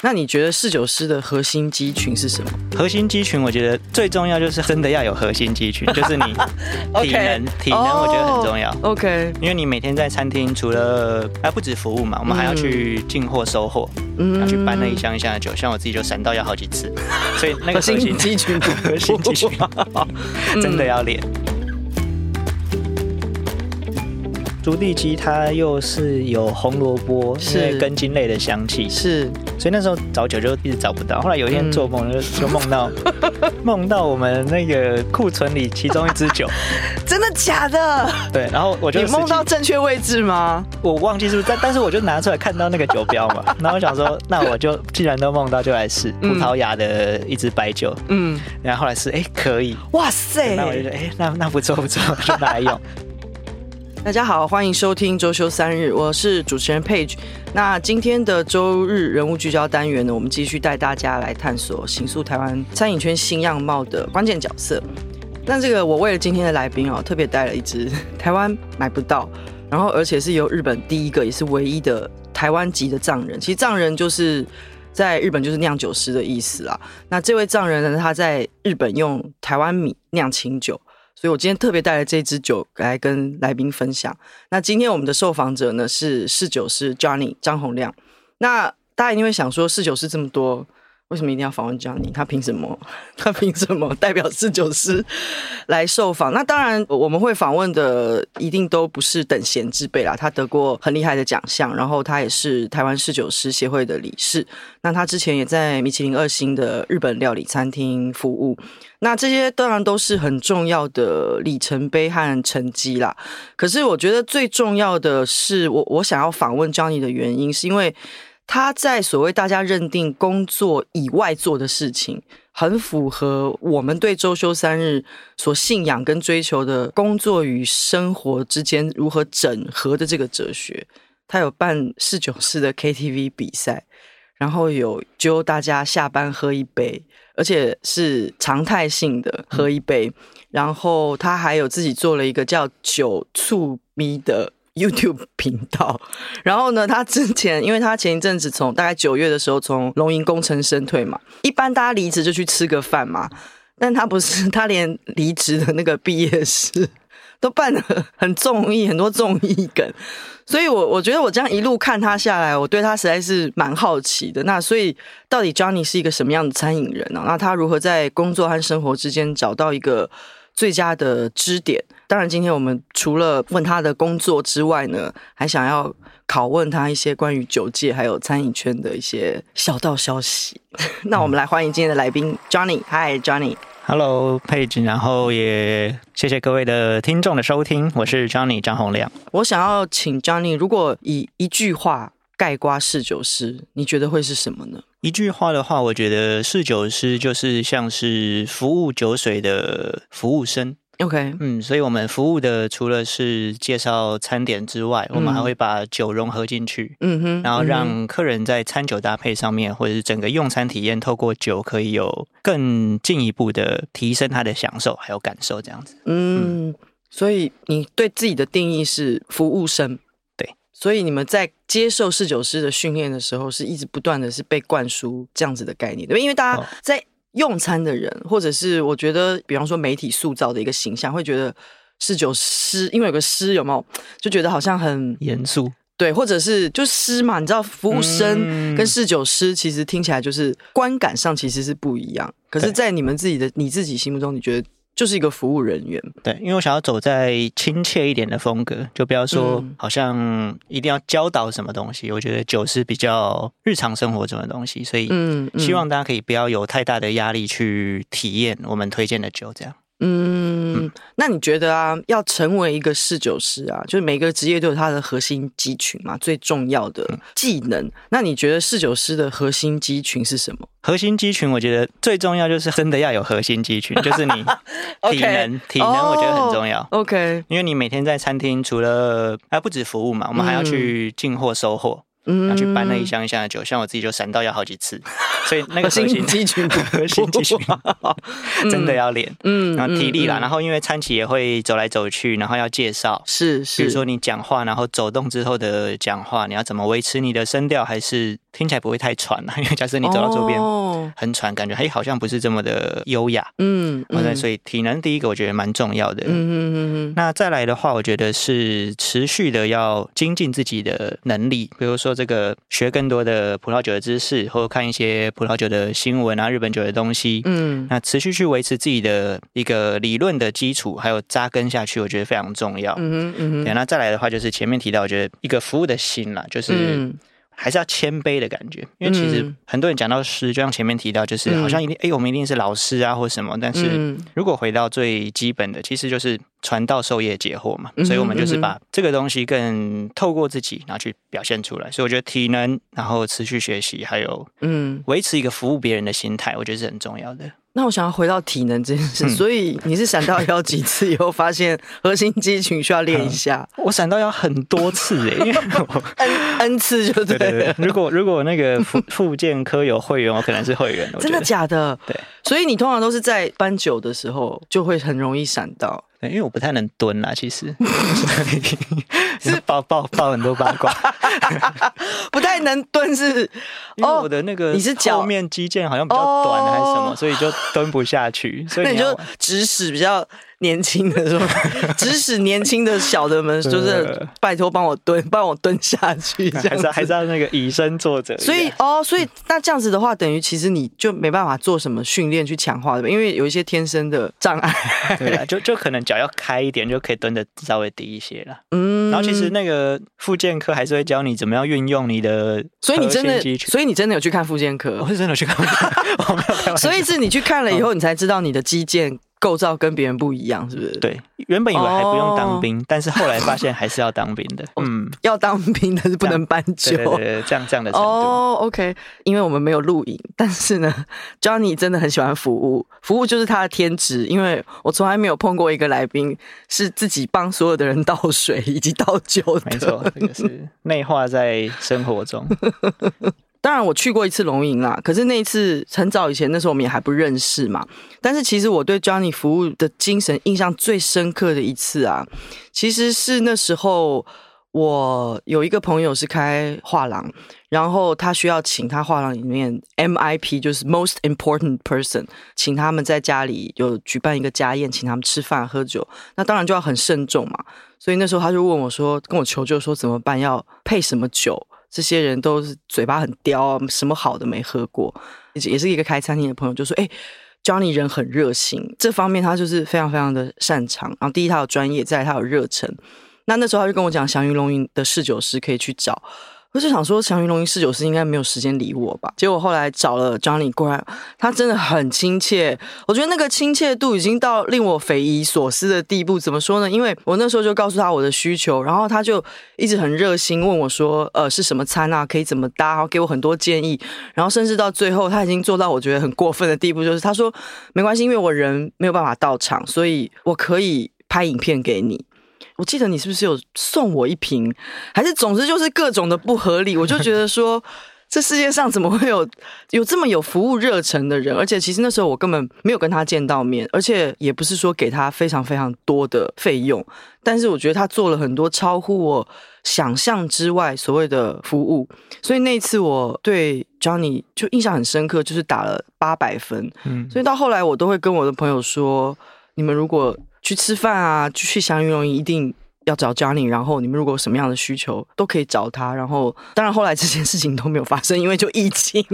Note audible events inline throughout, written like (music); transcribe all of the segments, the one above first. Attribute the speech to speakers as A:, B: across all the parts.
A: 那你觉得侍酒师的核心肌群是什么？
B: 核心肌群，我觉得最重要就是真的要有核心肌群，(laughs) 就是你体能，体能我觉得很重要。
A: OK，
B: 因为你每天在餐厅，除了啊不止服务嘛，我们还要去进货、收货，嗯，要去搬那一箱一箱的酒，像我自己就闪到要好几次，所以那个核心肌群，核心肌群真的要练。竹地鸡它又是有红萝卜，是。根茎类的香气，是，所以那时候找酒就一直找不到。后来有一天做梦就就梦到 (laughs) 梦到我们那个库存里其中一支酒，
A: 真的假的？
B: 对，然后我就
A: 你梦到正确位置吗？
B: 我忘记是不是，但但是我就拿出来看到那个酒标嘛，(laughs) 然后我想说，那我就既然都梦到，就来试葡萄牙的一支白酒，嗯，然后后来试，哎，可以，
A: 哇塞，
B: 那我就觉得，哎，那那不错不错，就拿来用。(laughs)
A: 大家好，欢迎收听周休三日，我是主持人 Page。那今天的周日人物聚焦单元呢，我们继续带大家来探索行诉台湾餐饮圈新样貌的关键角色。那这个我为了今天的来宾哦，特别带了一支台湾买不到，然后而且是由日本第一个也是唯一的台湾籍的藏人。其实藏人就是在日本就是酿酒师的意思啦。那这位藏人呢，他在日本用台湾米酿清酒。所以我今天特别带来这支酒来跟来宾分享。那今天我们的受访者呢是侍酒师 Johnny 张洪亮。那大家一定会想说，侍酒师这么多。为什么一定要访问 Johnny？他凭什么？(laughs) 他凭什么 (laughs) 代表侍酒师来受访？那当然，我们会访问的一定都不是等闲之辈啦。他得过很厉害的奖项，然后他也是台湾侍酒师协会的理事。那他之前也在米其林二星的日本料理餐厅服务。那这些当然都是很重要的里程碑和成绩啦。可是我觉得最重要的是，我我想要访问 Johnny 的原因，是因为。他在所谓大家认定工作以外做的事情，很符合我们对周休三日所信仰跟追求的工作与生活之间如何整合的这个哲学。他有办侍酒师的 KTV 比赛，然后有揪大家下班喝一杯，而且是常态性的喝一杯。然后他还有自己做了一个叫酒醋咪的。YouTube 频道，然后呢，他之前，因为他前一阵子从大概九月的时候从龙吟功成身退嘛，一般大家离职就去吃个饭嘛，但他不是，他连离职的那个毕业式都办得很综艺，很多综艺梗，所以我我觉得我这样一路看他下来，我对他实在是蛮好奇的。那所以到底 Johnny 是一个什么样的餐饮人呢？那他如何在工作和生活之间找到一个最佳的支点？当然，今天我们除了问他的工作之外呢，还想要拷问他一些关于酒界还有餐饮圈的一些小道消息。(laughs) 那我们来欢迎今天的来宾 Johnny。Hi Johnny。
B: Hello Page，然后也谢谢各位的听众的收听，我是 Johnny 张洪亮。
A: 我想要请 Johnny，如果以一句话概括侍酒师，你觉得会是什么呢？
B: 一句话的话，我觉得侍酒师就是像是服务酒水的服务生。
A: OK，
B: 嗯，所以我们服务的除了是介绍餐点之外，嗯、我们还会把酒融合进去，嗯哼，然后让客人在餐酒搭配上面，或者是整个用餐体验，透过酒可以有更进一步的提升他的享受还有感受，这样子。
A: 嗯，嗯，所以你对自己的定义是服务生，
B: 对，
A: 所以你们在接受侍酒师的训练的时候，是一直不断的是被灌输这样子的概念，对，因为大家在。用餐的人，或者是我觉得，比方说媒体塑造的一个形象，会觉得侍酒师，因为有个师，有没有就觉得好像很
B: 严肃？
A: 对，或者是就师嘛，你知道，服务生跟侍酒师其实听起来就是观感上其实是不一样。可是，在你们自己的你自己心目中，你觉得？就是一个服务人员，
B: 对，因为我想要走在亲切一点的风格，就不要说好像一定要教导什么东西。嗯、我觉得酒是比较日常生活中的东西，所以嗯，希望大家可以不要有太大的压力去体验我们推荐的酒，这样。
A: 嗯，那你觉得啊，要成为一个侍酒师啊，就是每个职业都有它的核心肌群嘛，最重要的技能。嗯、那你觉得侍酒师的核心肌群是什么？
B: 核心肌群，我觉得最重要就是真的要有核心肌群，(laughs) 就是你体能.体能我觉得很重要。
A: Oh, OK，
B: 因为你每天在餐厅，除了啊不止服务嘛，我们还要去进货、收货，然后去搬那一箱一箱的酒，像我自己就闪到要好几次，所以那个核心肌群，核心肌群 (laughs) 真的要练，嗯，然后体力啦，然后因为餐企也会走来走去，然后要介绍，
A: 是是，
B: 比如说你讲话，然后走动之后的讲话，你要怎么维持你的声调，还是听起来不会太喘呢？(laughs) 因为假设你走到周边很喘，感觉哎好像不是这么的优雅，嗯，所以体能第一个我觉得蛮重要的，嗯嗯嗯嗯，那再来的话，我觉得是持续的要精进自己的能力，比如说。这个学更多的葡萄酒的知识，或者看一些葡萄酒的新闻啊，日本酒的东西，嗯，那持续去维持自己的一个理论的基础，还有扎根下去，我觉得非常重要。嗯嗯，对，那再来的话，就是前面提到，我觉得一个服务的心啦，就是。嗯还是要谦卑的感觉，因为其实很多人讲到师，就像前面提到，就是好像一定哎，我们一定是老师啊，或什么。但是如果回到最基本的，其实就是传道授业解惑嘛。所以我们就是把这个东西更透过自己，然后去表现出来。所以我觉得体能，然后持续学习，还有嗯，维持一个服务别人的心态，我觉得是很重要的。
A: 那我想要回到体能这件事，嗯、所以你是闪到腰几次以后发现核心肌群需要练一下？
B: 嗯、(laughs) 我闪到腰很多次哎，因为我 (laughs)
A: n n 次就对。如
B: 果如果那个复复健科有会员，我可能是会员。
A: 真的假的？
B: 对。
A: 所以你通常都是在搬酒的时候就会很容易闪到。
B: 因为我不太能蹲啦，其实是爆爆爆很多八卦，(laughs)
A: 不太能蹲是，(laughs)
B: 因为我的那个你是脚面肌腱好像比较短还是什么，所以就蹲不下去，所以你，
A: 你就指使比较。年轻的时候，(laughs) 指使年轻的小的们，就是拜托帮我蹲，(laughs) 帮我蹲下去，这样子
B: 还是要那个以身作则。
A: 所以哦，所以那这样子的话，等于其实你就没办法做什么训练去强化的，因为有一些天生的障碍。
B: 对啊，(laughs) 就就可能脚要开一点，就可以蹲的稍微低一些了。嗯，然后其实那个复健科还是会教你怎么样运用你的，
A: 所以你真的，所以你真的有去看复健科？
B: 我是真的去看复健，
A: 所以是你去看了以后，你才知道你的肌腱。构造跟别人不一样，是不是？
B: 对，原本以为还不用当兵，oh, 但是后来发现还是要当兵的。(laughs) 嗯，
A: 要当兵但是不能搬酒，
B: 对，对，对，这样这样的程度。
A: 哦、oh,，OK，因为我们没有录影，但是呢，(laughs) Johnny 真的很喜欢服务，服务就是他的天职。因为我从来没有碰过一个来宾是自己帮所有的人倒水以及倒酒的。
B: 没错，这个是内化在生活中。(laughs)
A: 当然，我去过一次龙吟啦，可是那一次很早以前，那时候我们也还不认识嘛。但是其实我对 Johnny 服务的精神印象最深刻的一次啊，其实是那时候我有一个朋友是开画廊，然后他需要请他画廊里面 MIP，就是 Most Important Person，请他们在家里有举办一个家宴，请他们吃饭喝酒，那当然就要很慎重嘛。所以那时候他就问我说，跟我求救说怎么办，要配什么酒？这些人都是嘴巴很刁，什么好的没喝过，也是一个开餐厅的朋友就说：“哎，Johnny 人很热心，这方面他就是非常非常的擅长。然后第一他有专业，再他有热忱。那那时候他就跟我讲，祥云龙云的侍酒师可以去找。”我就想说，祥云龙吟侍酒师应该没有时间理我吧？结果后来找了 Johnny 过来，他真的很亲切。我觉得那个亲切度已经到令我匪夷所思的地步。怎么说呢？因为我那时候就告诉他我的需求，然后他就一直很热心问我说：“呃，是什么餐啊？可以怎么搭？”然后给我很多建议。然后甚至到最后，他已经做到我觉得很过分的地步，就是他说：“没关系，因为我人没有办法到场，所以我可以拍影片给你。”我记得你是不是有送我一瓶，还是总之就是各种的不合理，我就觉得说，这世界上怎么会有有这么有服务热忱的人？而且其实那时候我根本没有跟他见到面，而且也不是说给他非常非常多的费用，但是我觉得他做了很多超乎我想象之外所谓的服务，所以那一次我对 Johnny 就印象很深刻，就是打了八百分。嗯，所以到后来我都会跟我的朋友说，你们如果去吃饭啊，去祥云龙一定要找 Johnny，然后你们如果有什么样的需求都可以找他。然后当然后来这件事情都没有发生，因为就疫情。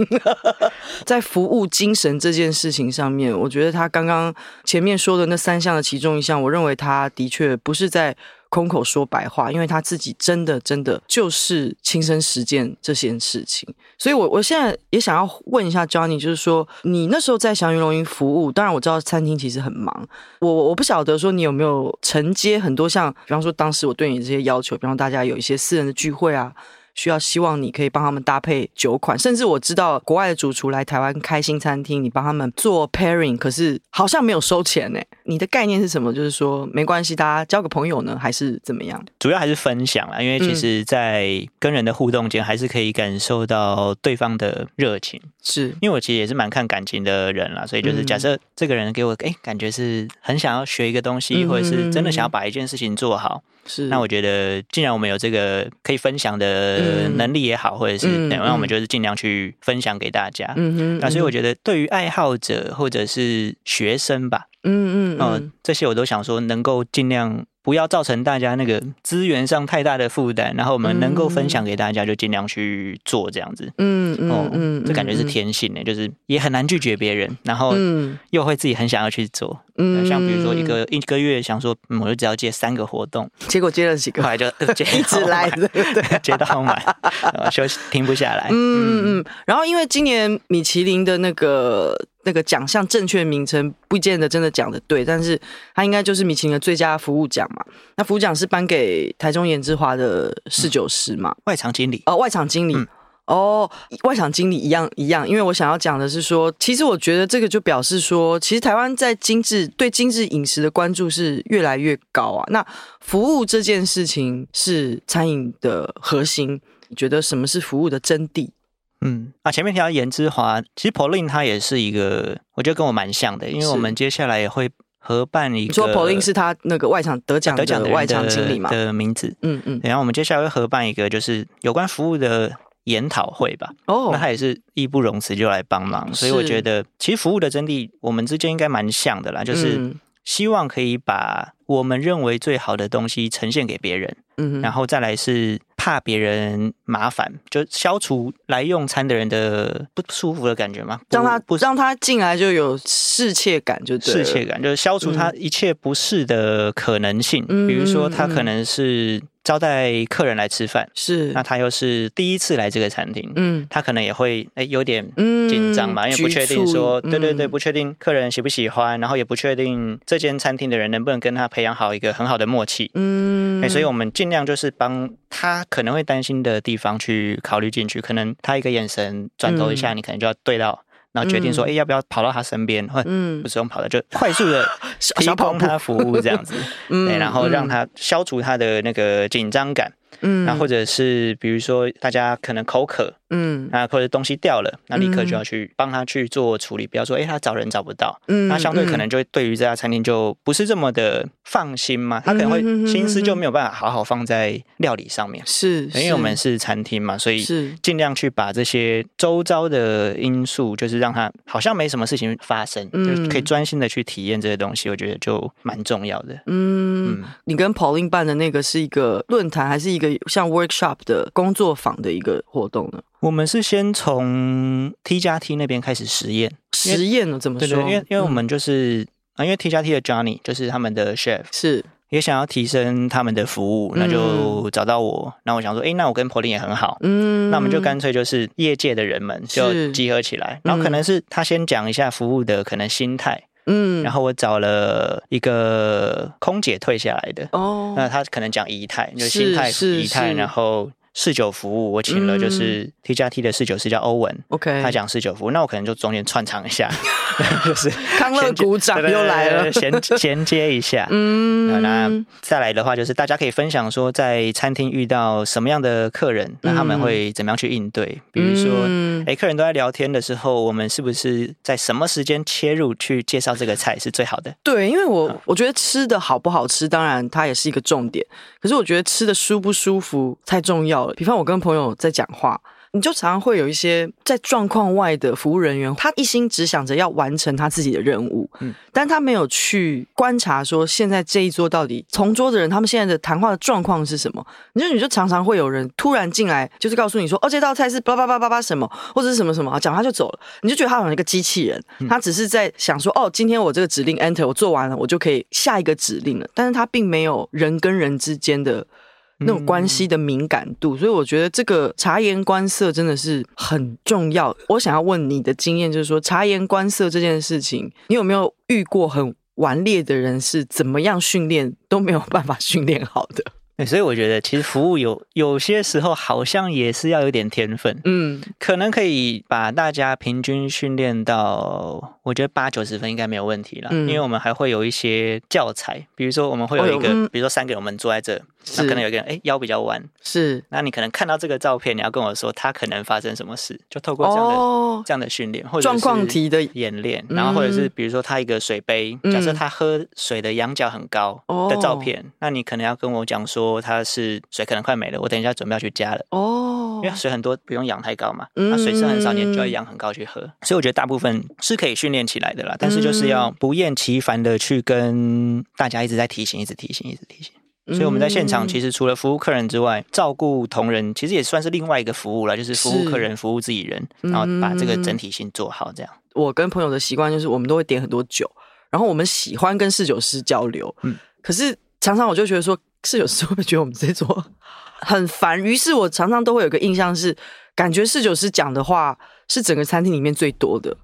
A: (laughs) 在服务精神这件事情上面，我觉得他刚刚前面说的那三项的其中一项，我认为他的确不是在。空口说白话，因为他自己真的真的就是亲身实践这件事情，所以我我现在也想要问一下 Johnny，就是说你那时候在祥云龙云服务，当然我知道餐厅其实很忙，我我不晓得说你有没有承接很多像，比方说当时我对你这些要求，比方大家有一些私人的聚会啊，需要希望你可以帮他们搭配酒款，甚至我知道国外的主厨来台湾开新餐厅，你帮他们做 pairing，可是好像没有收钱呢。你的概念是什么？就是说没关系，大家交个朋友呢，还是怎么样？
B: 主要还是分享啊，因为其实，在跟人的互动间，还是可以感受到对方的热情。
A: 是
B: 因为我其实也是蛮看感情的人啦，所以就是假设这个人给我哎，感觉是很想要学一个东西，或者是真的想要把一件事情做好。
A: 是，
B: 那我觉得，既然我们有这个可以分享的能力也好，或者是，那我们就是尽量去分享给大家。嗯哼，那所以我觉得，对于爱好者或者是学生吧，嗯嗯嗯，这些我都想说，能够尽量。不要造成大家那个资源上太大的负担，然后我们能够分享给大家，就尽量去做这样子。嗯嗯哦，嗯，这感觉是天性的，就是也很难拒绝别人，然后又会自己很想要去做。嗯，像比如说一个一个月想说，我就只要接三个活动，
A: 结果接了几个，
B: 后来就接 (laughs) 一直来，对 (laughs) 对，(laughs) 接到满，休息停不下来。嗯嗯嗯。
A: 然后因为今年米其林的那个。那个奖项正确名称不见得真的讲的对，但是它应该就是米其林的最佳服务奖嘛。那服务奖是颁给台中颜之华的侍酒师嘛？
B: 外场经理
A: 哦，外场经理、嗯、哦，外场经理一样一样。因为我想要讲的是说，其实我觉得这个就表示说，其实台湾在精致对精致饮食的关注是越来越高啊。那服务这件事情是餐饮的核心，你觉得什么是服务的真谛？
B: 嗯啊，前面提到颜之华，其实 Pauline 他也是一个，我觉得跟我蛮像的，因为我们接下来也会合办一个。你
A: 说 Pauline 是他那个外场得奖得奖的外场经理嘛？
B: 的名字，嗯嗯。然后我们接下来会合办一个，就是有关服务的研讨会吧。哦，那他也是义不容辞就来帮忙，所以我觉得其实服务的真谛，我们之间应该蛮像的啦，就是希望可以把我们认为最好的东西呈现给别人，嗯，然后再来是。怕别人麻烦，就消除来用餐的人的不舒服的感觉吗？
A: 让他
B: 不
A: 让他进来就有适切感，就对，
B: 适切感就是消除他一切不适的可能性。嗯、比如说，他可能是。招待客人来吃饭，是。那他又是第一次来这个餐厅，嗯，他可能也会诶、欸、有点紧张嘛，嗯、因为不确定说，嗯、对对对，不确定客人喜不喜欢，然后也不确定这间餐厅的人能不能跟他培养好一个很好的默契，嗯、哎，所以我们尽量就是帮他可能会担心的地方去考虑进去，可能他一个眼神转头一下，嗯、你可能就要对到。然后决定说，哎、嗯，要不要跑到他身边？或不是用跑的，就快速的提供他服务这样子，嗯、对，然后让他消除他的那个紧张感。嗯，那或者是比如说大家可能口渴，嗯，啊或者东西掉了，那立刻就要去帮他去做处理，不要说哎、欸、他找人找不到，嗯，那相对可能就会对于这家餐厅就不是这么的放心嘛，他可能会心思就没有办法好好放在料理上面，是，因为我们是。餐厅嘛，所以是。尽量去把这些周遭的因素，就是让他好像没什么事情发生，嗯，就可以专心的去体验这些东西，我觉得就蛮重要的。嗯，嗯。
A: 你跟 Pauline 办的那个是一个论坛还是一个？像 workshop 的工作坊的一个活动呢？
B: 我们是先从 T 加 T 那边开始实验，
A: 实验呢？怎么说？
B: 对对，因为因为我们就是啊，嗯、因为 T 加 T 的 Johnny 就是他们的 chef，是也想要提升他们的服务，那就找到我。那、嗯、我想说，哎、欸，那我跟 Pauline 也很好，嗯，那我们就干脆就是业界的人们就集合起来，然后可能是他先讲一下服务的可能心态。嗯，然后我找了一个空姐退下来的哦，那他可能讲仪态，就是心态仪态，然后侍酒服务，我请了就是 T 加 T 的侍酒师叫欧文，OK，他讲侍酒服务，那我可能就中间串场一下，(laughs) 就是
A: 康乐鼓掌又来了，
B: 衔衔接一下，嗯，那再来的话就是大家可以分享说在餐厅遇到什么样的客人，那他们会怎么样去应对，比如说。哎，客人都在聊天的时候，我们是不是在什么时间切入去介绍这个菜是最好的？
A: 对，因为我我觉得吃的好不好吃，当然它也是一个重点。可是我觉得吃的舒不舒服太重要了。比方我跟朋友在讲话。你就常常会有一些在状况外的服务人员，他一心只想着要完成他自己的任务，嗯，但他没有去观察说现在这一桌到底同桌的人他们现在的谈话的状况是什么。你就你就常常会有人突然进来，就是告诉你说，哦，这道菜是叭叭叭叭叭什么，或者是什么什么，讲他就走了，你就觉得他好像一个机器人，他只是在想说，哦，今天我这个指令 enter 我做完了，我就可以下一个指令了，但是他并没有人跟人之间的。那种关系的敏感度，所以我觉得这个察言观色真的是很重要。我想要问你的经验，就是说察言观色这件事情，你有没有遇过很顽劣的人是怎么样训练都没有办法训练好的？
B: 对，所以我觉得其实服务有有些时候好像也是要有点天分，嗯，可能可以把大家平均训练到，我觉得八九十分应该没有问题了，嗯，因为我们还会有一些教材，比如说我们会有一个，哦，比如说三个人我们坐在这。那可能有个人哎、欸、腰比较弯，
A: 是，
B: 那你可能看到这个照片，你要跟我说他可能发生什么事，就透过这样的、哦、这样的训练或者状况题的演练，然后或者是比如说他一个水杯，嗯、假设他喝水的仰角很高的照片，哦、那你可能要跟我讲说他是水可能快没了，我等一下准备要去加了。哦，因为水很多不用仰太高嘛，那水是很少，你就要仰很高去喝，所以我觉得大部分是可以训练起来的啦，但是就是要不厌其烦的去跟大家一直在提醒，一直提醒，一直提醒。所以我们在现场，其实除了服务客人之外，照顾同仁，其实也算是另外一个服务了，就是服务客人、服务自己人，然后把这个整体性做好。这样，
A: 我跟朋友的习惯就是，我们都会点很多酒，然后我们喜欢跟侍酒师交流。嗯，可是常常我就觉得说，侍酒师会不会觉得我们在做很烦？于是我常常都会有个印象是，感觉侍酒师讲的话是整个餐厅里面最多的。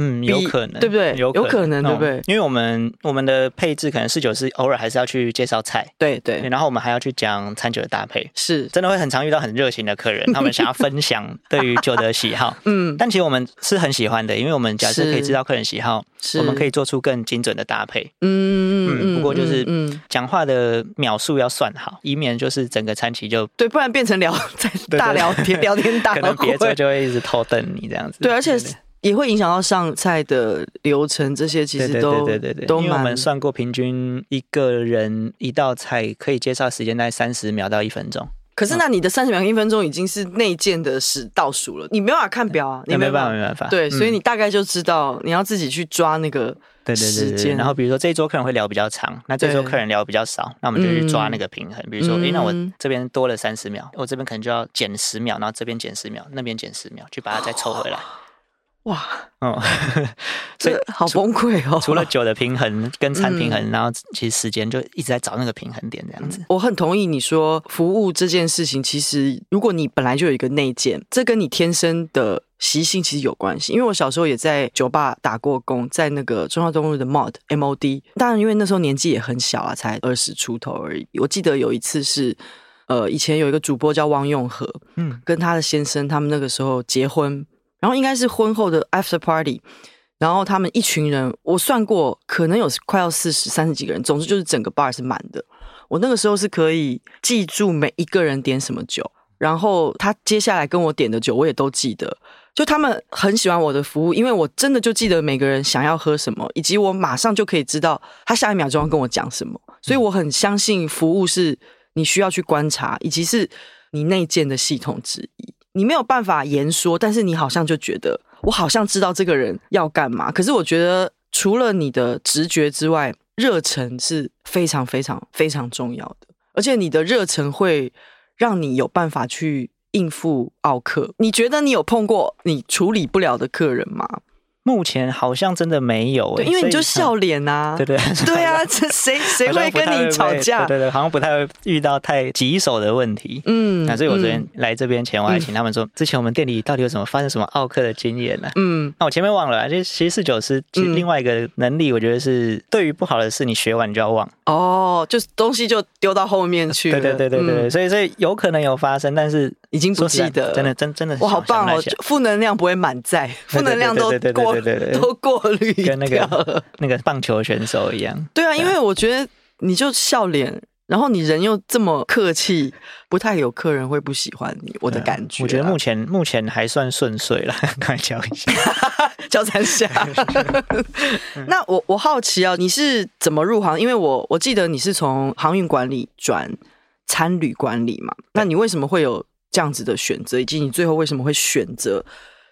B: 嗯，有可能，
A: 对不对？有可能，对不对？
B: 因为我们我们的配置可能侍酒师偶尔还是要去介绍菜，
A: 对对。
B: 然后我们还要去讲餐酒的搭配，
A: 是
B: 真的会很常遇到很热情的客人，他们想要分享 (laughs) 对于酒的喜好。嗯，但其实我们是很喜欢的，因为我们假设可以知道客人喜好，我们可以做出更精准的搭配。嗯嗯。不过就是讲话的秒数要算好，以免就是整个餐期就
A: 对，不然变成聊在大聊天聊天大，
B: 可能别桌就会一直偷瞪你这样子。
A: 对，而且。也会影响到上菜的流程，这些其实都
B: 对对对对，
A: 都
B: 因为我们算过，平均一个人一道菜可以介绍时间在三十秒到一分钟。
A: 可是那你的三十秒一分钟已经是内建的时倒数了，你没办法看表啊，你没办法，
B: 没办法。
A: 对，所以你大概就知道你要自己去抓那个时间。
B: 然后比如说这一桌客人会聊比较长，那这桌客人聊比较少，那我们就去抓那个平衡。比如说，哎，那我这边多了三十秒，我这边可能就要减十秒，然后这边减十秒，那边减十秒，去把它再抽回来。
A: 哇，哦，(laughs) 所以好崩溃哦！
B: 除了酒的平衡跟餐平衡，嗯、然后其实时间就一直在找那个平衡点，这样子。
A: 我很同意你说服务这件事情，其实如果你本来就有一个内建，这跟你天生的习性其实有关系。因为我小时候也在酒吧打过工，在那个中华东路的 MOD MOD，当然因为那时候年纪也很小啊，才二十出头而已。我记得有一次是，呃，以前有一个主播叫汪用和，嗯，跟他的先生他们那个时候结婚。然后应该是婚后的 after party，然后他们一群人，我算过可能有快要四十三十几个人，总之就是整个 bar 是满的。我那个时候是可以记住每一个人点什么酒，然后他接下来跟我点的酒我也都记得。就他们很喜欢我的服务，因为我真的就记得每个人想要喝什么，以及我马上就可以知道他下一秒钟要跟我讲什么。所以我很相信服务是你需要去观察，以及是你内建的系统之一。你没有办法言说，但是你好像就觉得我好像知道这个人要干嘛。可是我觉得除了你的直觉之外，热忱是非常非常非常重要的。而且你的热忱会让你有办法去应付奥客。你觉得你有碰过你处理不了的客人吗？
B: 目前好像真的没有，
A: 对，因为你就笑脸 (laughs) 呐，对 (laughs) 对对啊，这 (laughs) 谁谁会跟你吵架？
B: 对对，好像不太会遇到太棘手的问题。嗯，那所以我昨天来这边前，我还请他们说，之前我们店里到底有什么发生什么奥克的经验呢？嗯，那我前面忘了，就其实四九师其实另外一个能力，我觉得是对于不好的事，你学完你就要忘。
A: 哦，就是东西就丢到后面去。
B: 对对对对对，所以所以有可能有发生，但是
A: 已经不记得。
B: 真的真真的，
A: 我好棒哦，负能量不会满载，负能量都过。对对对，都过滤，
B: 跟那个那个棒球选手一样。
A: 对啊，因为我觉得你就笑脸，然后你人又这么客气，不太有客人会不喜欢你。我的感觉，
B: 我觉得目前目前还算顺遂了。(laughs) 快教一下，(laughs)
A: 教三下。(laughs) 那我我好奇啊，你是怎么入行？因为我我记得你是从航运管理转餐旅管理嘛。那你为什么会有这样子的选择？以及你最后为什么会选择？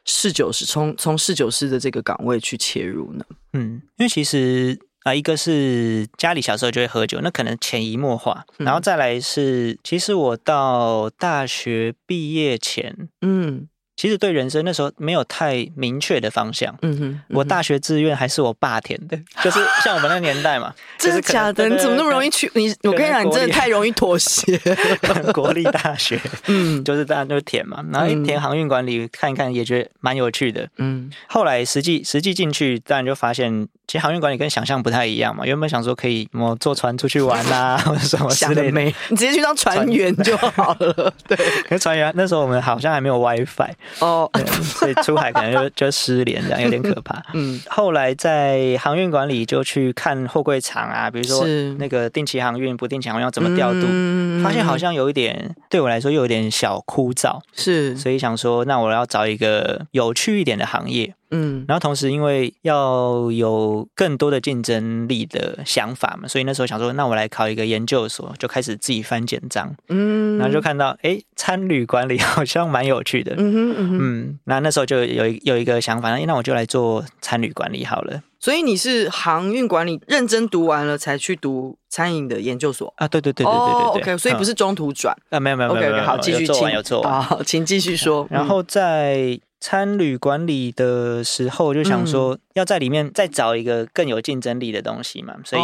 A: 侍酒师从从侍酒师的这个岗位去切入呢？
B: 嗯，因为其实啊、呃，一个是家里小时候就会喝酒，那可能潜移默化，然后再来是，其实我到大学毕业前，嗯，其实对人生那时候没有太明确的方向。嗯哼，我大学志愿还是我爸填的，就是像我们那年代嘛。(laughs)
A: 真的假的？你怎么那么容易去？你我跟你讲，你真的太容易妥协。(laughs)
B: 国立大学，嗯，(laughs) 就是大家都填嘛，然后一填航运管理，看一看也觉得蛮有趣的。嗯，后来实际实际进去，当然就发现，其实航运管理跟想象不太一样嘛。原本想说可以我坐船出去玩啊，或者什么之类的，
A: 你直接去当船员就好了。对，
B: 可是船员那时候我们好像还没有 WiFi 哦，(laughs) 所以出海可能就就失联，这样有点可怕。嗯，(laughs) 后来在航运管理就去看货柜厂啊，比如说那个定期航运、不定期航运要怎么调度，嗯、发现好像有一点对我来说又有点小枯燥，是，所以想说那我要找一个有趣一点的行业。嗯，然后同时因为要有更多的竞争力的想法嘛，所以那时候想说，那我来考一个研究所，就开始自己翻简章。嗯，然后就看到，哎，餐旅管理好像蛮有趣的。嗯哼嗯哼，嗯，那那时候就有有一个想法，那我就来做餐旅管理好了。
A: 所以你是航运管理认真读完了才去读餐饮的研究所
B: 啊？对对对对对对对。
A: Oh, OK，所以不是中途转
B: 啊？没有没有没有没有。
A: 好，继续请。
B: 有做完。
A: 好，请继续说。
B: 然后在。餐旅管理的时候，就想说要在里面再找一个更有竞争力的东西嘛，所以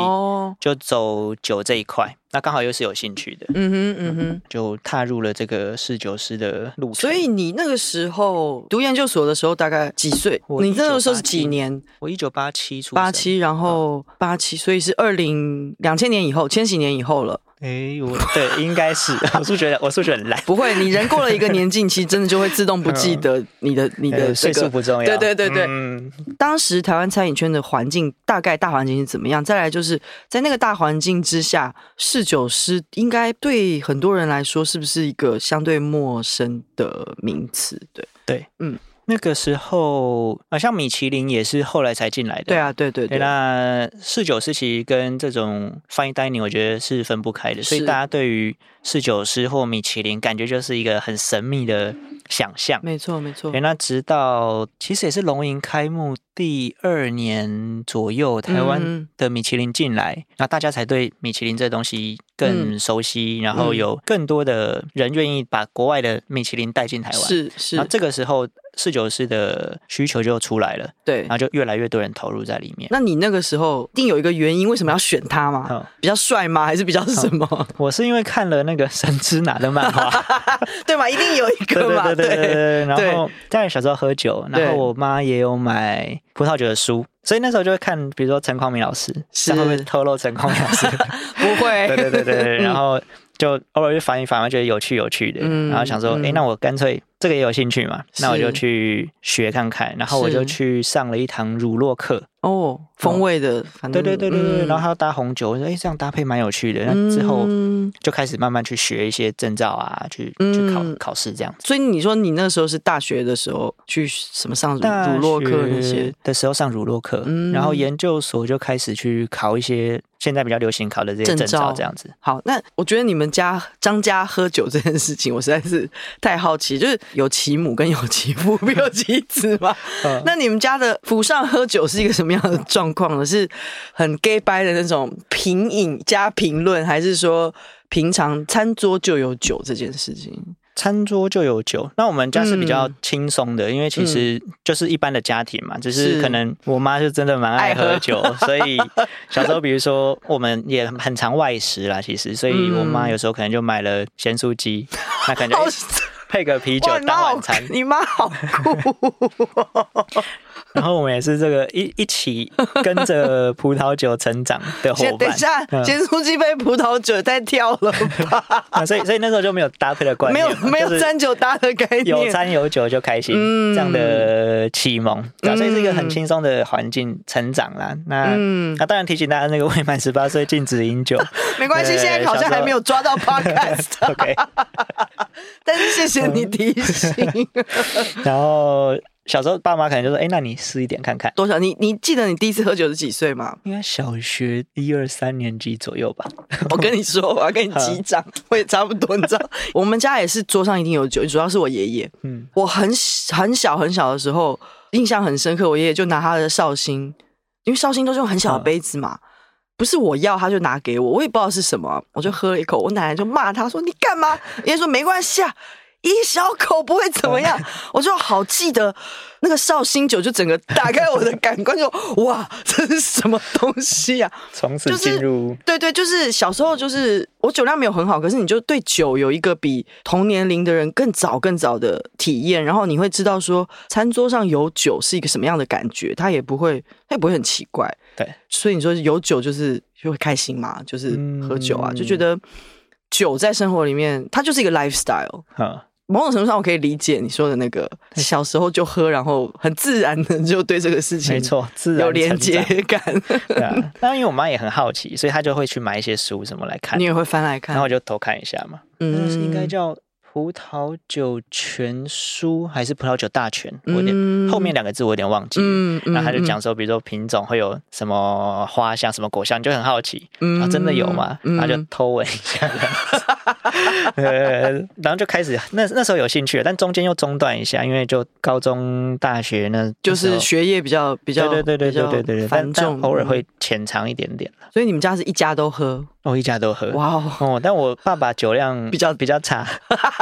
B: 就走酒这一块。那刚好又是有兴趣的，嗯哼嗯哼，就踏入了这个侍酒师的路程。
A: 所以你那个时候读研究所的时时候大概几岁？你那个时候是几年？
B: 我一九八七出
A: 八七，然后八七，所以是二零两千年以后，千禧年以后了。
B: 哎，我 (laughs) 对，应该是 (laughs) 我数学，我数学很烂。
A: 不会，你人过了一个年纪，(laughs) 其实真的就会自动不记得你的你的
B: 岁数不重要。
A: 对对对对，嗯。当时台湾餐饮圈的环境大概大环境是怎么样？再来就是在那个大环境之下，侍酒师应该对很多人来说是不是一个相对陌生的名词？对
B: 对，嗯。那个时候啊，像米其林也是后来才进来的。
A: 对啊，对对对。
B: 那侍酒师其实跟这种 fine dining 我觉得是分不开的，所以大家对于侍酒师或米其林感觉就是一个很神秘的想象。
A: 没错，没错。
B: 那直到其实也是龙吟开幕第二年左右，台湾的米其林进来，那、嗯、大家才对米其林这东西更熟悉，嗯、然后有更多的人愿意把国外的米其林带进台湾。是是。然后这个时候。侍酒师的需求就出来了，对，然后就越来越多人投入在里面。
A: 那你那个时候一定有一个原因，为什么要选他吗？嗯、比较帅吗？还是比较什么、嗯？
B: 我是因为看了那个神之拿的漫画，(laughs)
A: 对嘛？一定有一个嘛？
B: 对对对对对。然后在小时候喝酒，然后我妈也有买葡萄酒的书，所以那时候就会看，比如说陈光明老师，是会不会透露陈光明老师？(laughs)
A: 不会。(laughs)
B: 对对对对，然后。就偶尔就翻一翻，觉得有趣有趣的，嗯、然后想说，哎、欸，那我干脆这个也有兴趣嘛，那我就去学看看，然后我就去上了一堂乳酪课。哦，风味的，对对对对对，然后还要搭红酒，我说哎，这样搭配蛮有趣的。那之后就开始慢慢去学一些证照啊，去去考考试这样。子。
A: 所以你说你那时候是大学的时候去什么上乳酪课那些？
B: 的时候上乳酪课，然后研究所就开始去考一些现在比较流行考的这些证照。这样子。
A: 好，那我觉得你们家张家喝酒这件事情，我实在是太好奇，就是有其母跟有其父 (laughs) 没有其子嘛？那你们家的府上喝酒是一个什么？样的状况呢？是很 gay 掰的那种品饮加评论，还是说平常餐桌就有酒这件事情？
B: 餐桌就有酒，那我们家是比较轻松的，嗯、因为其实就是一般的家庭嘛，嗯、只是可能我妈是真的蛮爱喝酒，喝 (laughs) 所以小时候比如说我们也很常外食啦，其实，所以我妈有时候可能就买了咸酥鸡，嗯、那可能配个啤酒当晚餐。
A: 你妈好酷。(laughs)
B: 然后我们也是这个一一起跟着葡萄酒成长的伙伴。
A: 等一下，咸酥鸡杯葡萄酒再跳了吧？(laughs)
B: 啊，所以所以那时候就没有搭配的观念，
A: 没有没有餐酒搭的概念，
B: 有餐有酒就开心，嗯、这样的启蒙，嗯、所以是一个很轻松的环境成长啦。那、嗯、那当然提醒大家，那个未满十八岁禁止饮酒，(laughs)
A: 没关系，对现在好像还没有抓到 podcast。OK，但是谢谢你提醒。
B: 然后。小时候，爸妈可能就说：“哎，那你试一点看看。”
A: 多少？你你记得你第一次喝酒是几岁吗？
B: 应该小学一二三年级左右吧。
A: 我跟你说，我要跟你 (laughs) 击掌，(laughs) 我也差不多。你知道，(laughs) 我们家也是桌上一定有酒，主要是我爷爷。嗯，我很很小很小的时候，印象很深刻。我爷爷就拿他的绍兴，因为绍兴都是用很小的杯子嘛，不是我要他就拿给我，我也不知道是什么，我就喝了一口。我奶奶就骂他说：“你干嘛？”爷爷说：“没关系啊。”一小口不会怎么样。我就好记得那个绍兴酒，就整个打开我的感官就，(laughs) 就哇，这是什么东西啊？
B: 从此进入、
A: 就是、对对，就是小时候就是我酒量没有很好，可是你就对酒有一个比同年龄的人更早更早的体验，然后你会知道说餐桌上有酒是一个什么样的感觉，它也不会它也不会很奇怪。
B: 对，
A: 所以你说有酒就是就会开心嘛，就是喝酒啊，嗯、就觉得。酒在生活里面，它就是一个 lifestyle。某种程度上，我可以理解你说的那个小时候就喝，然后很自然的就对这个事情，
B: 没错，自然
A: 有连接感。
B: 对啊，那因为我妈也很好奇，所以她就会去买一些书什么来看。
A: 你也会翻来看，
B: 然后我就偷看一下嘛。嗯，应该叫。葡萄酒全书还是葡萄酒大全？我有点、嗯、后面两个字我有点忘记了。嗯嗯、然后他就讲说，比如说品种会有什么花香、什么果香，你就很好奇。嗯、啊，真的有吗？嗯、然后就偷闻一下。(laughs) 呃，然后就开始那那时候有兴趣了，但中间又中断一下，因为就高中、大学呢，
A: 就是学业比较比较
B: 对对对对对对对繁重，偶尔会浅尝一点点。
A: 所以你们家是一家都喝？
B: 哦，一家都喝。哇哦，但我爸爸酒量比较比较差。(laughs)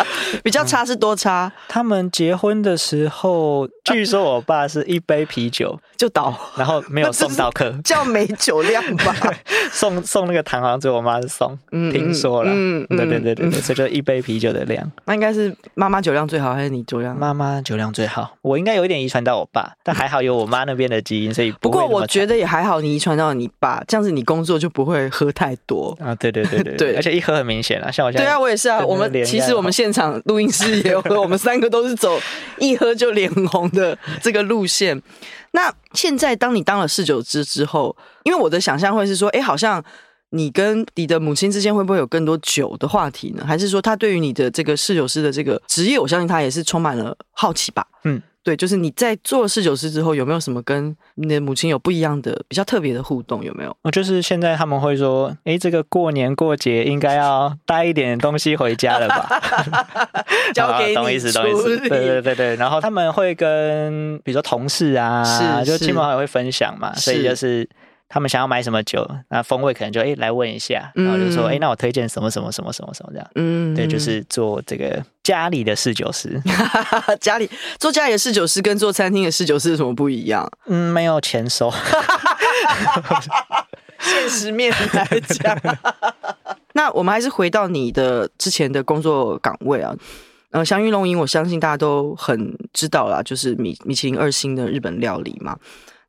B: (laughs)
A: 比较差是多差？
B: 他们结婚的时候，据说我爸是一杯啤酒 (laughs)
A: 就倒，
B: 然后没有送到客，(laughs)
A: 叫没酒量吧？
B: 送送那个糖好像只有我妈是送，听说了。嗯，对对对对，所以就一杯啤酒的量。
A: 那应该是妈妈酒量最好，还是你酒量？
B: 妈妈酒量最好。我应该有一点遗传到我爸，但还好有我妈那边的基因，所以
A: 不过我觉得也还好，你遗传到你爸，这样子你工作就不会喝太多
B: 啊。对对对对对，而且一喝很明显啊，像我现在。
A: 对啊，我也是啊，我们。其实我们现场录音师也有，我们三个都是走一喝就脸红的这个路线。那现在当你当了侍酒师之后，因为我的想象会是说，哎，好像你跟你的母亲之间会不会有更多酒的话题呢？还是说他对于你的这个侍酒师的这个职业，我相信他也是充满了好奇吧？嗯。对，就是你在做侍酒师之后，有没有什么跟你的母亲有不一样的、比较特别的互动？有没有？
B: 哦，就是现在他们会说，哎，这个过年过节应该要带一点东西回家了吧？(laughs)
A: 交给你，
B: 懂意思，懂意思。对对对对，然后他们会跟，比如说同事啊，是就亲朋好友会分享嘛，所以就是。他们想要买什么酒，那风味可能就哎来问一下，然后就说哎，那我推荐什么什么什么什么什么这样，嗯，对，就是做这个家里的侍酒师，(laughs)
A: 家里做家里的侍酒师跟做餐厅的侍酒师有什么不一样？
B: 嗯，没有钱收，(laughs)
A: 现实面来讲。(laughs) 那我们还是回到你的之前的工作岗位啊，呃，祥云龙吟，我相信大家都很知道啦，就是米米其林二星的日本料理嘛。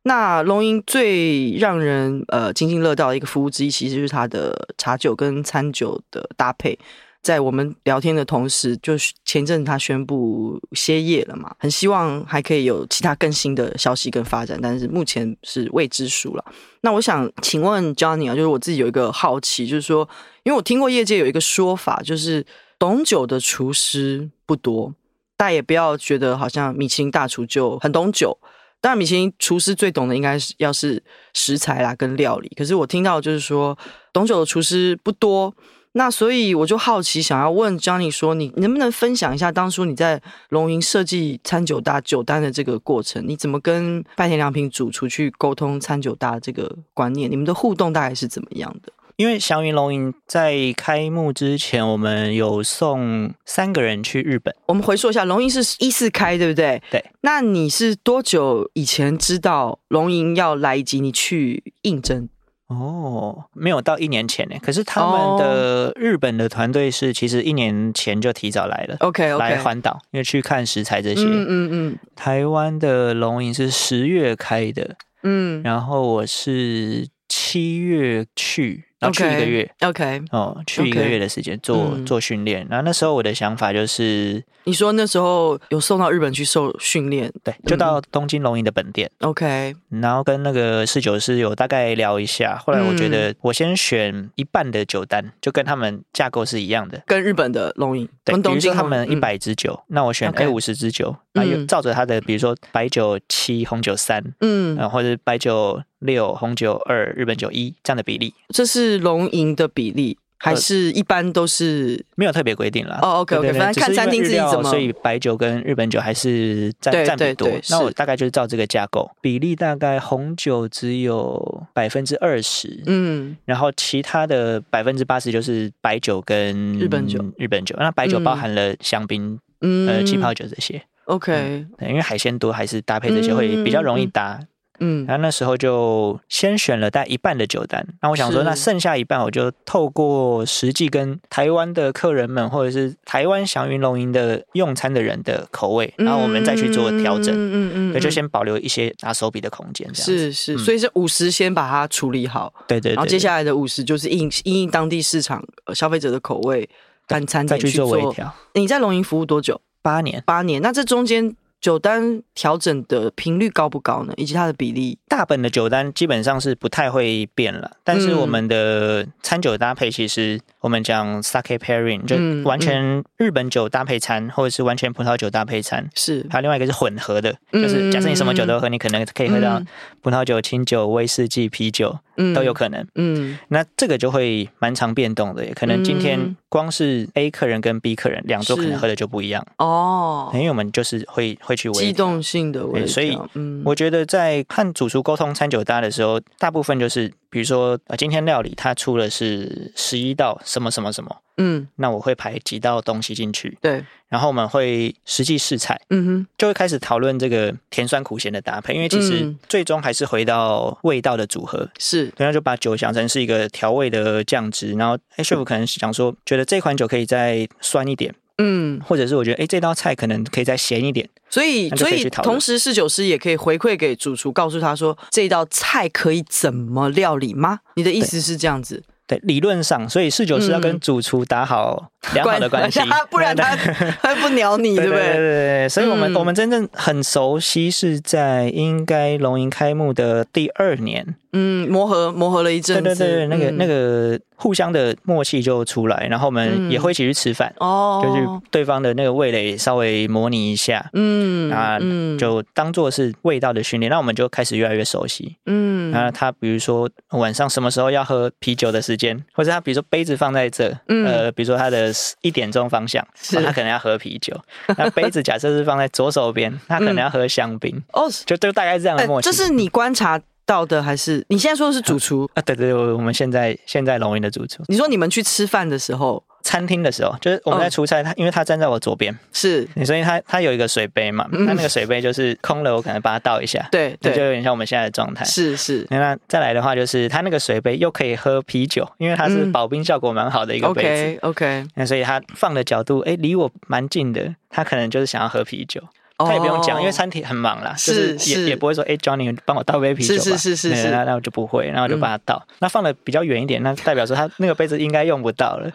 A: 那龙吟最让人呃津津乐道的一个服务之一，其实就是它的茶酒跟餐酒的搭配。在我们聊天的同时，就是前阵子他宣布歇业了嘛，很希望还可以有其他更新的消息跟发展，但是目前是未知数了。那我想请问 Johnny 啊，就是我自己有一个好奇，就是说，因为我听过业界有一个说法，就是懂酒的厨师不多，大家也不要觉得好像米其林大厨就很懂酒。当然，米其林厨师最懂的应该是要是食材啦跟料理。可是我听到就是说，懂酒的厨师不多。那所以我就好奇，想要问 jonny 说，你能不能分享一下当初你在龙吟设计餐酒搭酒单的这个过程？你怎么跟拜田良平主厨去沟通餐酒搭这个观念？你们的互动大概是怎么样的？
B: 因为祥云龙吟在开幕之前，我们有送三个人去日本。
A: 我们回溯一下，龙吟是一四开，对不对？
B: 对。
A: 那你是多久以前知道龙吟要来，以及你去应征？
B: 哦，没有到一年前呢。可是他们的日本的团队是其实一年前就提早来了。
A: OK OK。
B: 来环岛，因为去看食材这些。
A: 嗯嗯嗯。
B: 台湾的龙吟是十月开的。嗯。然后我是七月去。然后去一个月
A: ，OK，
B: 哦，去一个月的时间做做训练。然后那时候我的想法就是，
A: 你说那时候有送到日本去受训练，
B: 对，就到东京龙吟的本店
A: ，OK。
B: 然后跟那个侍酒师有大概聊一下。后来我觉得我先选一半的酒单，就跟他们架构是一样的，
A: 跟日本的龙吟，
B: 对，比如说他们一百支酒，那我选 A 五十支酒，那又照着他的，比如说白酒七，红酒三，嗯，然后或者白酒。六红酒二，日本酒一这样的比例，
A: 这是龙吟的比例，还是一般都是
B: 没有特别规定啦？
A: 哦，OK OK，反正看餐厅自己怎么，
B: 所以白酒跟日本酒还是占占比多。那我大概就是照这个架构，比例大概红酒只有百分之二十，嗯，然后其他的百分之八十就是白酒跟
A: 日本酒，
B: 日本酒。那白酒包含了香槟，嗯，呃，气泡酒这些。
A: OK，
B: 因为海鲜多，还是搭配这些会比较容易搭。嗯，然后那时候就先选了大概一半的酒单，那我想说，那剩下一半我就透过实际跟台湾的客人们，或者是台湾祥云龙吟的用餐的人的口味，然后我们再去做调整。嗯嗯嗯，就先保留一些拿手笔的空间。
A: 这样是是，所以是五十先把它处理好，
B: 对对，
A: 然后接下来的五十就是应应当地市场消费者的口味，看餐再去做微调。你在龙吟服务多久？
B: 八年，
A: 八年。那这中间。酒单调整的频率高不高呢？以及它的比例？
B: 大本的酒单基本上是不太会变了，但是我们的餐酒搭配，其实我们讲 sake pairing 就完全日本酒搭配餐，或者是完全葡萄酒搭配餐，是。还有另外一个是混合的，就是假设你什么酒都喝，你可能可以喝到葡萄酒、清酒、威士忌、啤酒。嗯，都有可能。嗯，那这个就会蛮常变动的，可能今天光是 A 客人跟 B 客人两桌可能喝的就不一样。哦。因为我们就是会会去
A: 机动性的微，
B: 所以我觉得在看主厨沟通餐酒搭的时候，大部分就是比如说啊，今天料理它出的是十一道什么什么什么。嗯，那我会排几道东西进去，对，然后我们会实际试菜，嗯哼，就会开始讨论这个甜酸苦咸的搭配，因为其实最终还是回到味道的组合，是，然后就把酒想成是一个调味的酱汁，然后哎，chef 可能想说，觉得这款酒可以再酸一点，嗯，或者是我觉得哎，这道菜可能可以再咸一点，
A: 所以所以同时侍酒师也可以回馈给主厨，告诉他说这道菜可以怎么料理吗？你的意思是这样子？
B: 对，理论上，所以侍酒师要跟主厨打好良好的关系，
A: 嗯、(laughs) 不然他他不鸟你，对不对？对对对，
B: 所以我们、嗯、我们真正很熟悉是在应该龙吟开幕的第二年。
A: 嗯，磨合磨合了一阵子，
B: 对对对，那个、嗯、那个互相的默契就出来，然后我们也会一起去吃饭，哦、嗯，就是对方的那个味蕾稍微模拟一下，嗯，啊，就当做是味道的训练，那我们就开始越来越熟悉，嗯，然后他比如说晚上什么时候要喝啤酒的时间，或者他比如说杯子放在这，嗯、呃，比如说他的一点钟方向，是他可能要喝啤酒，(laughs) 那杯子假设是放在左手边，他可能要喝香槟，哦、嗯，就就大概这样的默契，
A: 这是你观察到的还是你现在说的是主厨
B: 啊？对对对，我们现在现在龙云的主厨。
A: 你说你们去吃饭的时候，
B: 餐厅的时候，就是我们在出差，他、哦、因为他站在我左边，是，所以他他有一个水杯嘛，嗯、他那个水杯就是空了，我可能把它倒一下，对，对，就有点像我们现在的状态。是是，那再来的话就是他那个水杯又可以喝啤酒，因为它是保冰效果蛮好的一个杯子。OK OK，那所以他放的角度，哎，离我蛮近的，他可能就是想要喝啤酒。他也不用讲，因为餐厅很忙啦，就是也也不会说，哎，Johnny，帮我倒杯啤酒吧。是是是是，那那我就不会，然后就把它倒。那放的比较远一点，那代表说他那个杯子应该用不到了，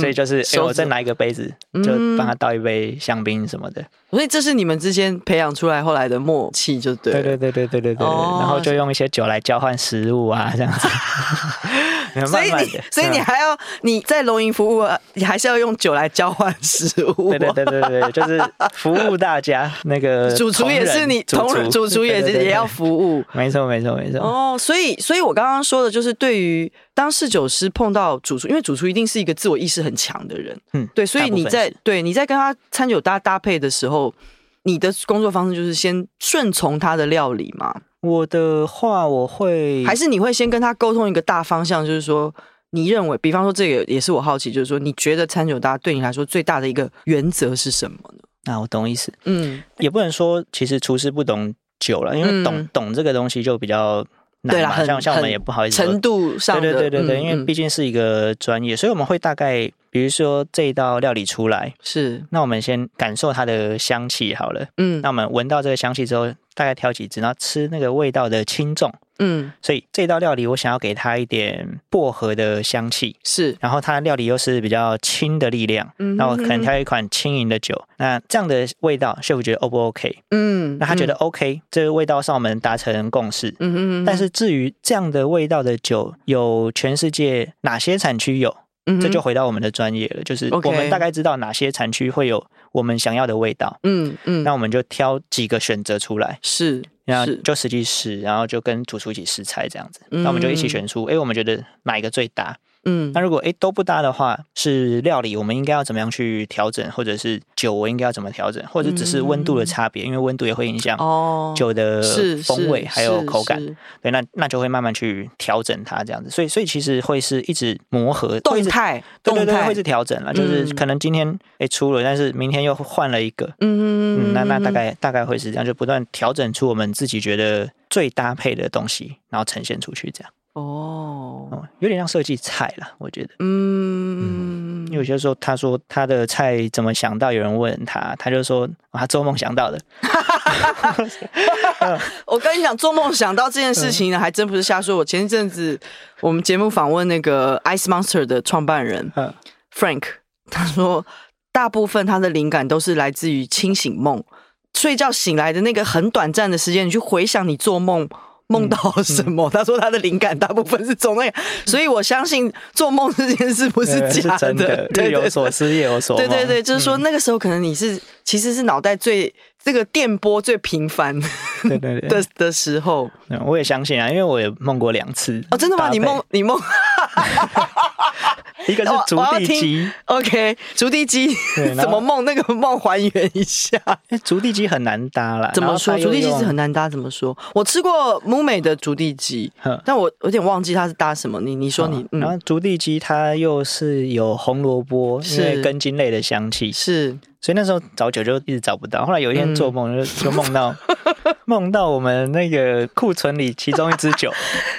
B: 所以就是，哎，我再拿一个杯子，就帮他倒一杯香槟什么的。
A: 所以这是你们之间培养出来后来的默契，就对。对
B: 对对对对对对。然后就用一些酒来交换食物啊，这样子。(laughs)
A: 所以你，(laughs) 所以你还要你在龙吟服务，你还是要用酒来交换食物。
B: 对对对对对，就是服务大家。那个 (laughs)
A: 主厨也是你同主厨，主厨也也要服务。
B: 没错没错没错。
A: 哦，所以所以我刚刚说的就是，对于当侍酒师碰到主厨，因为主厨一定是一个自我意识很强的人。嗯，对，所以你在对你在跟他餐酒搭搭配的时候，你的工作方式就是先顺从他的料理吗？
B: 我的话，我会
A: 还是你会先跟他沟通一个大方向，就是说，你认为，比方说这个也是我好奇，就是说，你觉得餐酒搭对你来说最大的一个原则是什么呢？
B: 啊，我懂意思，嗯，也不能说其实厨师不懂酒了，因为懂、嗯、懂这个东西就比较难嘛，对啦，像像我们也不好意思
A: 程度上，
B: 对对对对对，嗯、因为毕竟是一个专业，所以我们会大概。比如说这一道料理出来是，那我们先感受它的香气好了，嗯，那我们闻到这个香气之后，大概挑几支，然后吃那个味道的轻重，嗯，所以这道料理我想要给它一点薄荷的香气，是，然后它料理又是比较轻的力量，嗯，那我可能挑一款轻盈的酒，那这样的味道，chef 觉得 O 不 OK？嗯，那他觉得 OK，这个味道上我们达成共识，嗯嗯，但是至于这样的味道的酒，有全世界哪些产区有？这就回到我们的专业了，就是我们大概知道哪些产区会有我们想要的味道，嗯嗯，那我们就挑几个选择出来，是，然后就实际试，然后就跟主厨一起试菜这样子，那我们就一起选出，哎，我们觉得哪一个最搭，嗯，那如果哎都不搭的话，是料理我们应该要怎么样去调整，或者是酒我应该要怎么调整，或者只是温度的差别，嗯、因为温度也会影响哦。酒的风味还有口感。对，那那就会慢慢去调整它这样子。所以所以其实会是一直磨合
A: 动态，
B: 对对对，会是调整了，就是可能今天哎出了，但是明天又换了一个，嗯嗯嗯，那那大概大概会是这样，就不断调整出我们自己觉得最搭配的东西，然后呈现出去这样。哦，有点像设计菜了，我觉得。嗯，因为有些时候他说他的菜怎么想到，有人问他，他就说他做梦想到的。(laughs)
A: 我跟你讲，做梦想到这件事情呢，还真不是瞎说。我前一阵子我们节目访问那个 Ice Monster 的创办人 Frank，他说大部分他的灵感都是来自于清醒梦，睡觉醒来的那个很短暂的时间，你去回想你做梦。梦到什么？他说他的灵感大部分是从那个，(laughs) 所以我相信做梦这件事不是 (laughs) 假的，
B: 日有所思夜有所梦。
A: 对对对，就是说那个时候可能你是其实是脑袋最这个电波最频繁对对对的的时候。
B: 我也相信啊，因为我也梦过两次。
A: 哦，真的吗？你梦你梦。(laughs) (laughs)
B: 一个是竹地鸡
A: ，OK，竹地鸡怎么梦？那个梦还原一下。(laughs)
B: 竹地鸡很难搭啦。
A: 怎么说？竹地鸡是很难搭，怎么说？我吃过 MUME 的竹地鸡，但我有点忘记它是搭什么。你你说你，
B: 然后竹地鸡它又是有红萝卜，是根茎类的香气，
A: 是。
B: 所以那时候找酒就一直找不到，后来有一天做梦就就梦到 (laughs) 梦到我们那个库存里其中一支酒，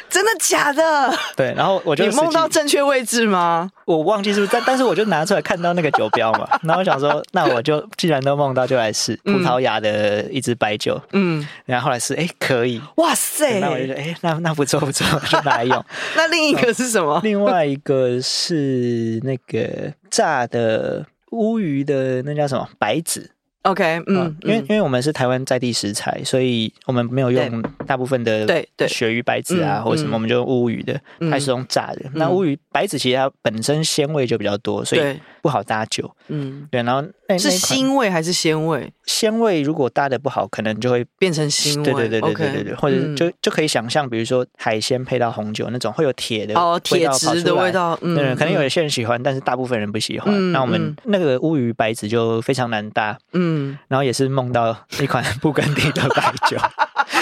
A: 真的假的？
B: 对，然后我就
A: 你梦到正确位置吗？
B: 我忘记是不是，但但是我就拿出来看到那个酒标嘛，(laughs) 然后我想说，那我就既然都梦到，就来试葡萄牙的一支白酒，嗯，然后后来试，哎，可以，
A: 哇塞，
B: 那我就觉得，哎，那那不错不错，就拿来用。
A: 那另一个是什么？
B: 另外一个是那个炸的。乌鱼的那叫什么？白子
A: ？OK，嗯，
B: 因为因为我们是台湾在地食材，所以我们没有用大部分的对对。鳕鱼白子啊，或者什么，我们就用乌鱼的，还是用炸的。那乌鱼白子其实它本身鲜味就比较多，所以不好搭酒。嗯，对，然后
A: 是腥味还是鲜味？
B: 鲜味如果搭的不好，可能就会
A: 变成腥味。
B: 对对对对对对对，或者就就可以想象，比如说海鲜配到红酒那种会有铁的
A: 哦，铁质的味道。嗯，
B: 可能有些人喜欢，但是大部分人不喜欢。那我们那个乌鱼白子就非常难搭。嗯，然后也是梦到一款 (laughs) 布根地的白酒，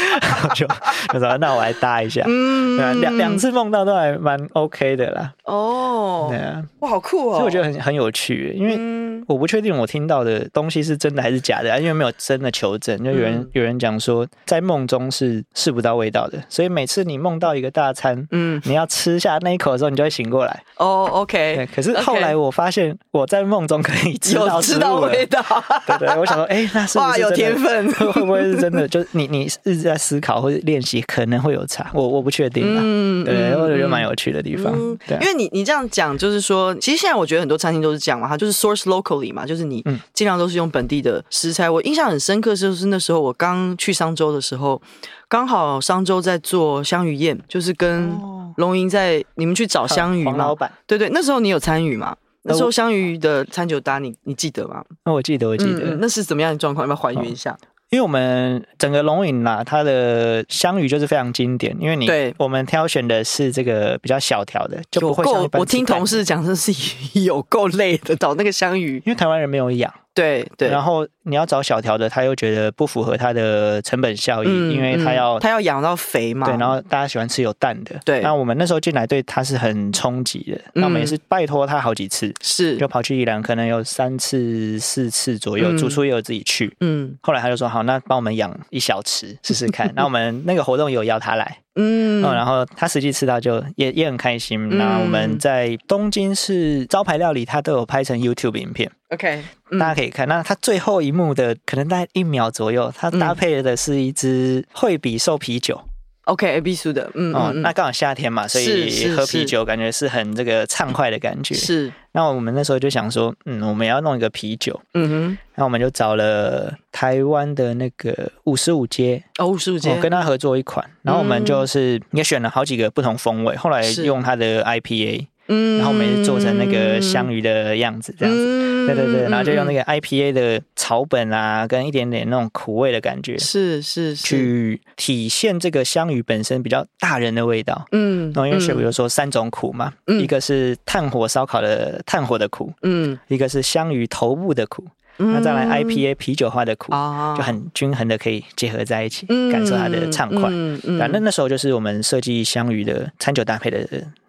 B: (laughs) 就就说那我来搭一下。嗯，两两次梦到都还蛮 OK 的啦。哦，对啊，
A: 哇，好酷哦！
B: 所以我觉得很很有趣，因为我不确定我听到的东西是真的还是假的。因为没有真的求证，就有人、嗯、有人讲说，在梦中是试不到味道的，所以每次你梦到一个大餐，嗯，你要吃下那一口的时候，你就会醒过来。
A: 哦，OK。
B: 可是后来我发现，我在梦中可以吃到
A: 吃到味道。
B: 对对，我想说，哎、欸，那是不是
A: 有天分？
B: 会不会是真的？就是你你一直在思考或者练习，可能会有差。我我不确定啊。嗯，对，我觉得蛮有趣的地方。嗯、对、啊，
A: 因为你你这样讲，就是说，其实现在我觉得很多餐厅都是这样嘛，它就是 source locally 嘛，就是你尽量都是用本地的食材。我印象很深刻，就是那时候我刚去商州的时候，刚好商州在做香鱼宴，就是跟龙吟在你们去找香鱼嘛。
B: 老板，
A: 对对，那时候你有参与吗？那时候香鱼的餐酒搭，你你记得吗？
B: 那我记得，我记得，
A: 那是怎么样的状况？要不要还原一下？
B: 因为我们整个龙影呐，它的香鱼就是非常经典，因为你对我们挑选的是这个比较小条的，就不会像一般。
A: 我听同事讲，这是有够累的找那个香鱼，
B: 因为台湾人没有养。
A: 对对，
B: 然后你要找小条的，他又觉得不符合他的成本效益，嗯、因为他要
A: 他要养到肥嘛。
B: 对，然后大家喜欢吃有蛋的。对，那我们那时候进来对他是很冲击的，那、嗯、我们也是拜托他好几次，是就跑去宜兰，可能有三次四次左右，嗯、主厨也有自己去。嗯，后来他就说好，那帮我们养一小池试试看。(laughs) 那我们那个活动有邀他来。嗯，然后他实际吃到就也也很开心。那、嗯、我们在东京市招牌料理，他都有拍成 YouTube 影片
A: ，OK，、
B: 嗯、大家可以看。那他最后一幕的可能大概一秒左右，他搭配的是一支惠比寿啤酒。
A: OK，A B 苏的，嗯，
B: 哦，那刚好夏天嘛，所以喝啤酒感觉是很这个畅快的感觉。是，那我们那时候就想说，嗯，我们要弄一个啤酒，嗯哼，那我们就找了台湾的那个五十五街，
A: 哦，五十五街，我
B: 跟他合作一款，然后我们就是也选了好几个不同风味，后来用他的 IPA。嗯，然后我们也是做成那个香鱼的样子，这样子，嗯、对对对，然后就用那个 IPA 的草本啊，跟一点点那种苦味的感觉，
A: 是是，是。
B: 去体现这个香鱼本身比较大人的味道，嗯，然后因为是比如说三种苦嘛，嗯、一个是炭火烧烤的炭火的苦，嗯，一个是香鱼头部的苦。那再来 IPA 啤酒花的苦，哦、就很均衡的可以结合在一起，嗯、感受它的畅快。嗯嗯嗯、反正那时候就是我们设计香鱼的餐酒搭配的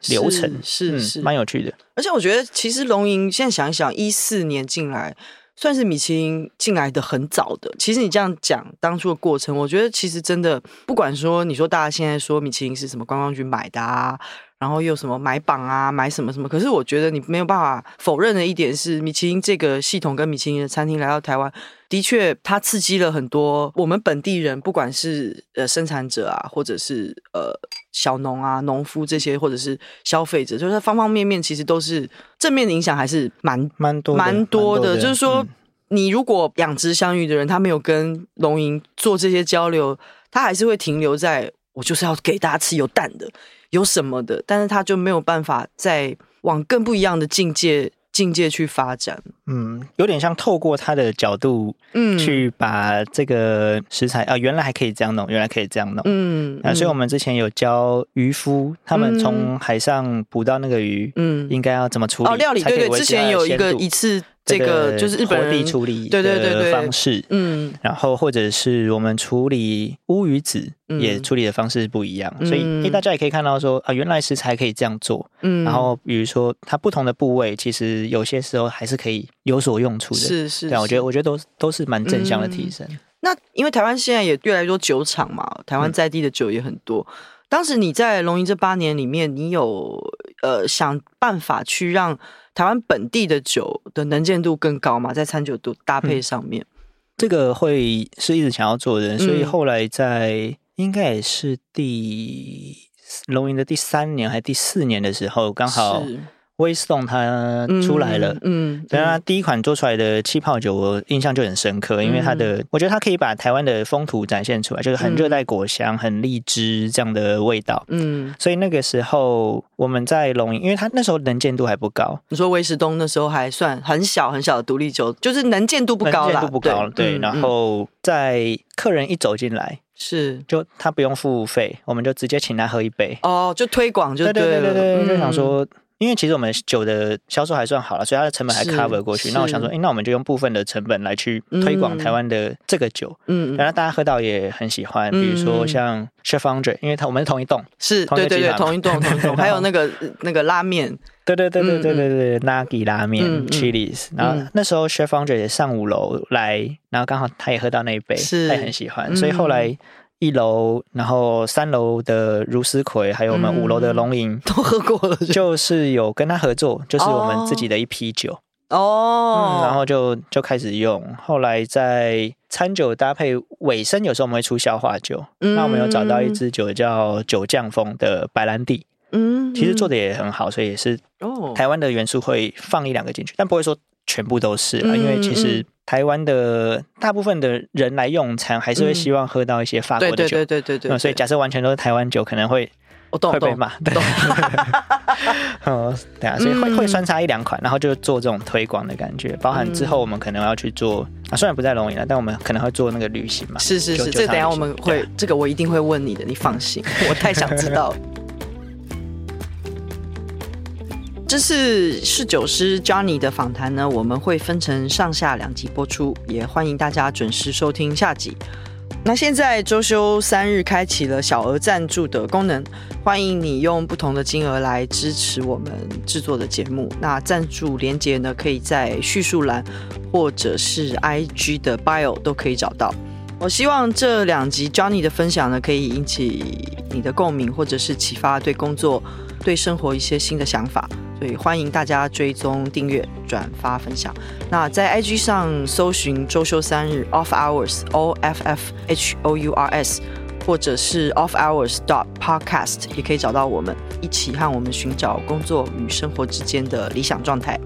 B: 流程，是是蛮、嗯、有趣的。
A: 而且我觉得，其实龙吟现在想一想，一四年进来算是米其林进来的很早的。其实你这样讲当初的过程，我觉得其实真的，不管说你说大家现在说米其林是什么观光局买的啊。然后又什么买榜啊，买什么什么？可是我觉得你没有办法否认的一点是，米其林这个系统跟米其林的餐厅来到台湾，的确它刺激了很多我们本地人，不管是呃生产者啊，或者是呃小农啊、农夫这些，或者是消费者，就是方方面面其实都是正面的影响，还是蛮
B: 蛮多的
A: 蛮多的。就是说，你如果养殖香鱼的人，他没有跟龙吟做这些交流，他还是会停留在我就是要给大家吃有蛋的。有什么的，但是他就没有办法再往更不一样的境界境界去发展。
B: 嗯，有点像透过他的角度，嗯，去把这个食材啊，原来还可以这样弄，原来可以这样弄。嗯，啊，所以我们之前有教渔夫，他们从海上捕到那个鱼，嗯，应该要怎么处理？
A: 哦，料理对对，之前有一个一次。这个就是日本人
B: 处理的方式，嗯，然后或者是我们处理乌鱼子也处理的方式不一样，嗯、所以大家也可以看到说啊，原来食材可以这样做，嗯，然后比如说它不同的部位，其实有些时候还是可以有所用处的，是是，对，我觉得我觉得都都是蛮正向的提升。
A: 嗯、那因为台湾现在也越来越多酒厂嘛，台湾在地的酒也很多。嗯、当时你在龙吟这八年里面，你有呃想办法去让台湾本地的酒的能见度更高嘛，在餐酒度搭配上面，嗯，
B: 这个会是一直想要做的，所以后来在应该也是第龙吟的第三年还是第四年的时候，刚好。威斯顿它出来了，嗯，对啊，第一款做出来的气泡酒，我印象就很深刻，因为它的，我觉得它可以把台湾的风土展现出来，就是很热带果香、很荔枝这样的味道，嗯，所以那个时候我们在龙吟，因为它那时候能见度还不高。
A: 你说威斯东那时候还算很小很小的独立酒，就是能见度不高啦，
B: 能见度不高，对，然后在客人一走进来，
A: 是。
B: 就他不用付费，我们就直接请他喝一杯，
A: 哦，就推广就对
B: 对对对，就想说。因为其实我们酒的销售还算好了，所以它的成本还 cover 过去。那我想说，哎，那我们就用部分的成本来去推广台湾的这个酒，嗯，然后大家喝到也很喜欢。比如说像 Chef Andre，因为他我们是同一栋，
A: 是对对对，同一栋同一栋。(laughs) 还有那个那个拉面，
B: 对对对对对对对，Nagi 拉面 Chili's。然后那时候 Chef Andre 也上五楼来，然后刚好他也喝到那一杯，他也很喜欢，所以后来。一楼，然后三楼的茹丝葵，还有我们五楼的龙吟、嗯、
A: 都喝过了，
B: 就是有跟他合作，就是我们自己的一批酒。
A: 哦、
B: 嗯，然后就就开始用。后来在餐酒搭配尾声，有时候我们会出消化酒，嗯、那我们有找到一支酒叫酒匠风的白兰地，嗯，其实做的也很好，所以也是哦，台湾的元素会放一两个进去，但不会说全部都是了，嗯、因为其实。台湾的大部分的人来用餐，还是会希望喝到一些法国的酒。对对对对对，所以假设完全都是台湾酒，可能会会被骂。对，嗯，(laughs) 对啊，所以会会穿插一两款，然后就做这种推广的感觉。包含之后我们可能要去做啊，虽然不在龙岩了，但我们可能会做那个旅行嘛。
A: 是是是，这等下我们会，这个我一定会问你的，你放心，(laughs) 我太想知道。这次侍酒师 Johnny 的访谈呢，我们会分成上下两集播出，也欢迎大家准时收听下集。那现在周休三日开启了小额赞助的功能，欢迎你用不同的金额来支持我们制作的节目。那赞助连接呢，可以在叙述栏或者是 IG 的 Bio 都可以找到。我希望这两集 Johnny 的分享呢，可以引起你的共鸣，或者是启发对工作、对生活一些新的想法。对欢迎大家追踪、订阅、转发、分享。那在 IG 上搜寻“周休三日 Off Hours O F F H O U R S”，或者是 Off Hours dot Podcast，也可以找到我们，一起和我们寻找工作与生活之间的理想状态。